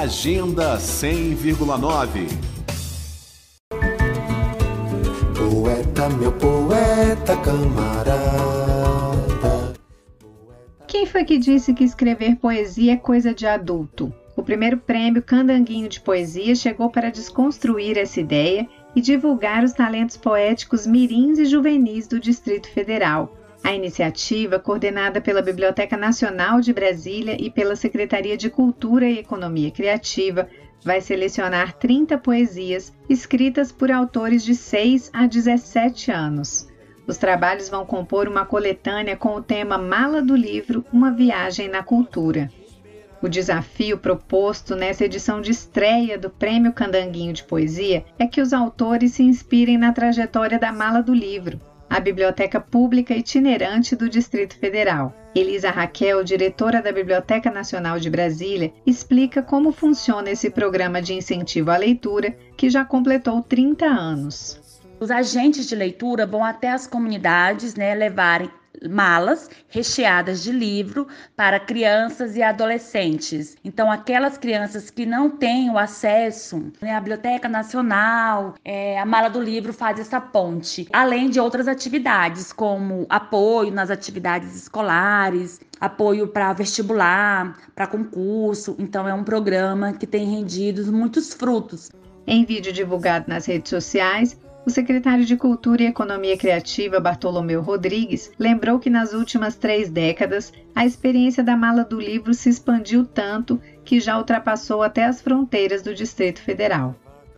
Agenda 100,9 Poeta, meu poeta camarada. Quem foi que disse que escrever poesia é coisa de adulto? O primeiro prêmio Candanguinho de Poesia chegou para desconstruir essa ideia e divulgar os talentos poéticos mirins e juvenis do Distrito Federal. A iniciativa, coordenada pela Biblioteca Nacional de Brasília e pela Secretaria de Cultura e Economia Criativa, vai selecionar 30 poesias escritas por autores de 6 a 17 anos. Os trabalhos vão compor uma coletânea com o tema Mala do Livro Uma Viagem na Cultura. O desafio proposto nessa edição de estreia do Prêmio Candanguinho de Poesia é que os autores se inspirem na trajetória da Mala do Livro, a Biblioteca Pública Itinerante do Distrito Federal. Elisa Raquel, diretora da Biblioteca Nacional de Brasília, explica como funciona esse programa de incentivo à leitura, que já completou 30 anos. Os agentes de leitura vão até as comunidades né, levarem malas recheadas de livro para crianças e adolescentes. Então, aquelas crianças que não têm o acesso né, à Biblioteca Nacional, é, a mala do livro faz essa ponte, além de outras atividades, como apoio nas atividades escolares, apoio para vestibular, para concurso. Então, é um programa que tem rendido muitos frutos. Em vídeo divulgado nas redes sociais, o secretário de Cultura e Economia Criativa, Bartolomeu Rodrigues, lembrou que nas últimas três décadas a experiência da mala do livro se expandiu tanto que já ultrapassou até as fronteiras do Distrito Federal.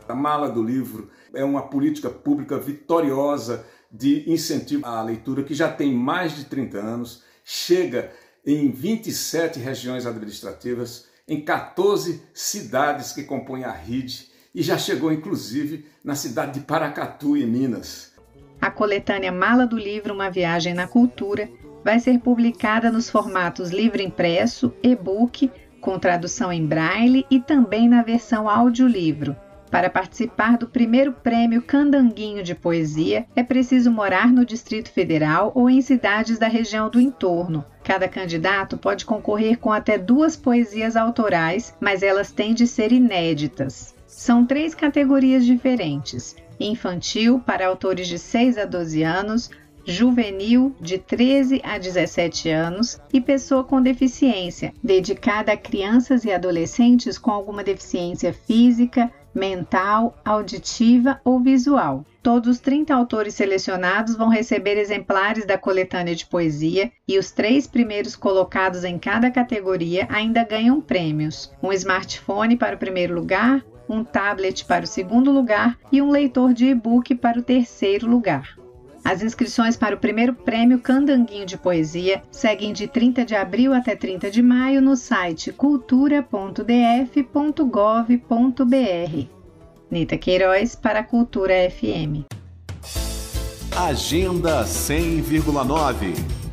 A mala do livro é uma política pública vitoriosa de incentivo à leitura que já tem mais de 30 anos, chega em 27 regiões administrativas, em 14 cidades que compõem a RIDE e já chegou inclusive na cidade de Paracatu, em Minas. A coletânea Mala do Livro Uma Viagem na Cultura vai ser publicada nos formatos livro impresso, e-book, com tradução em braille e também na versão audiolivro. Para participar do primeiro prêmio Candanguinho de Poesia, é preciso morar no Distrito Federal ou em cidades da região do entorno. Cada candidato pode concorrer com até duas poesias autorais, mas elas têm de ser inéditas. São três categorias diferentes: infantil, para autores de 6 a 12 anos, juvenil, de 13 a 17 anos, e pessoa com deficiência, dedicada a crianças e adolescentes com alguma deficiência física, mental, auditiva ou visual. Todos os 30 autores selecionados vão receber exemplares da coletânea de poesia e os três primeiros colocados em cada categoria ainda ganham prêmios: um smartphone para o primeiro lugar, um tablet para o segundo lugar e um leitor de e-book para o terceiro lugar. As inscrições para o primeiro prêmio Candanguinho de Poesia seguem de 30 de abril até 30 de maio no site cultura.df.gov.br. Nita Queiroz para a Cultura FM. Agenda 100,9